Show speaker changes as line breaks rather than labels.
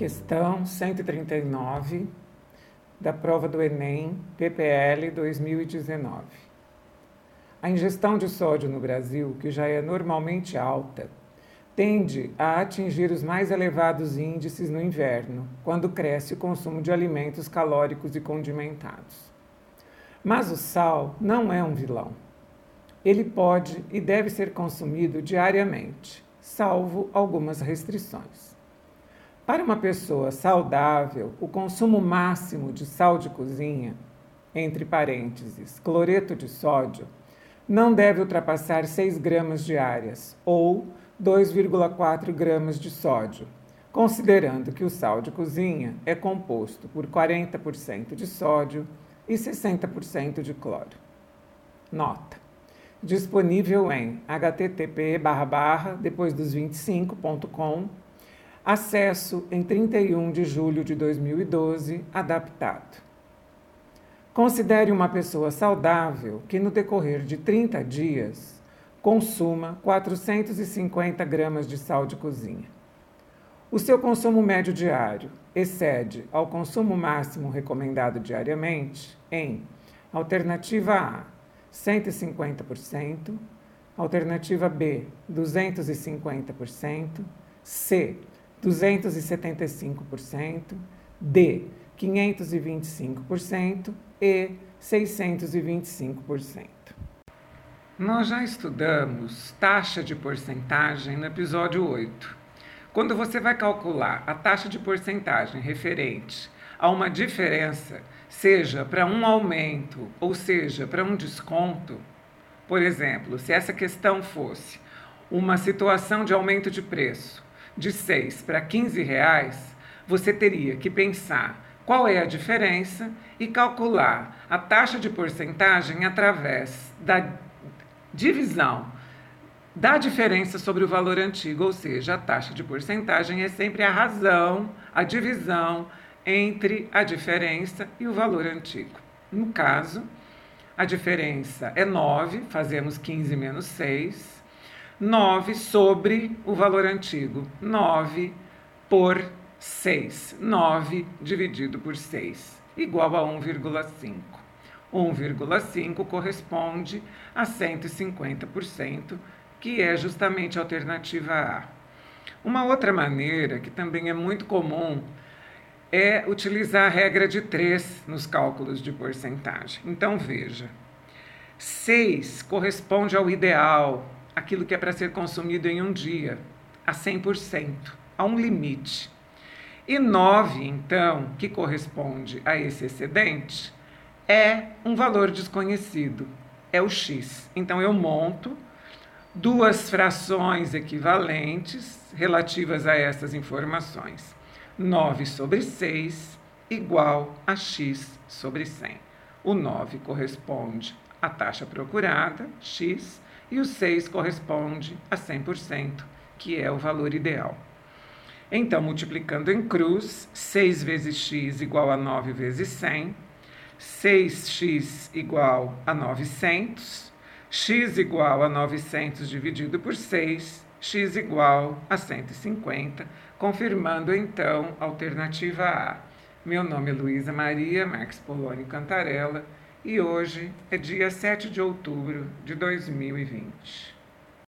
Questão 139 da prova do Enem PPL 2019. A ingestão de sódio no Brasil, que já é normalmente alta, tende a atingir os mais elevados índices no inverno, quando cresce o consumo de alimentos calóricos e condimentados. Mas o sal não é um vilão. Ele pode e deve ser consumido diariamente, salvo algumas restrições. Para uma pessoa saudável, o consumo máximo de sal de cozinha, entre parênteses, cloreto de sódio, não deve ultrapassar 6 gramas diárias ou 2,4 gramas de sódio, considerando que o sal de cozinha é composto por 40% de sódio e 60% de cloro. Nota. Disponível em http depois dos 25.com Acesso em 31 de julho de 2012, adaptado. Considere uma pessoa saudável que, no decorrer de 30 dias, consuma 450 gramas de sal de cozinha. O seu consumo médio diário excede ao consumo máximo recomendado diariamente em alternativa A, 150%, alternativa B, 250%, C, 275%, D, 525% e 625%. Nós já estudamos taxa de porcentagem no episódio 8. Quando você vai calcular a taxa de porcentagem referente a uma diferença, seja para um aumento ou seja para um desconto, por exemplo, se essa questão fosse uma situação de aumento de preço de 6 para 15 reais, você teria que pensar qual é a diferença e calcular a taxa de porcentagem através da divisão da diferença sobre o valor antigo, ou seja, a taxa de porcentagem é sempre a razão, a divisão entre a diferença e o valor antigo. No caso, a diferença é 9, fazemos 15 menos 6, 9 sobre o valor antigo. 9 por 6. 9 dividido por 6, igual a 1,5. 1,5 corresponde a 150%, que é justamente a alternativa A. Uma outra maneira, que também é muito comum, é utilizar a regra de 3 nos cálculos de porcentagem. Então, veja: 6 corresponde ao ideal, aquilo que é para ser consumido em um dia, a 100%, a um limite. E 9, então, que corresponde a esse excedente, é um valor desconhecido, é o x. Então eu monto duas frações equivalentes relativas a essas informações. 9 sobre 6 igual a x sobre 100. O 9 corresponde à taxa procurada, x, e o 6 corresponde a 100%, que é o valor ideal. Então, multiplicando em cruz, 6 vezes x igual a 9 vezes 100, 6x igual a 900, x igual a 900 dividido por 6, x igual a 150, confirmando então a alternativa A. Meu nome é Luísa Maria Marques Polônio Cantarella e hoje é dia 7 de outubro de 2020.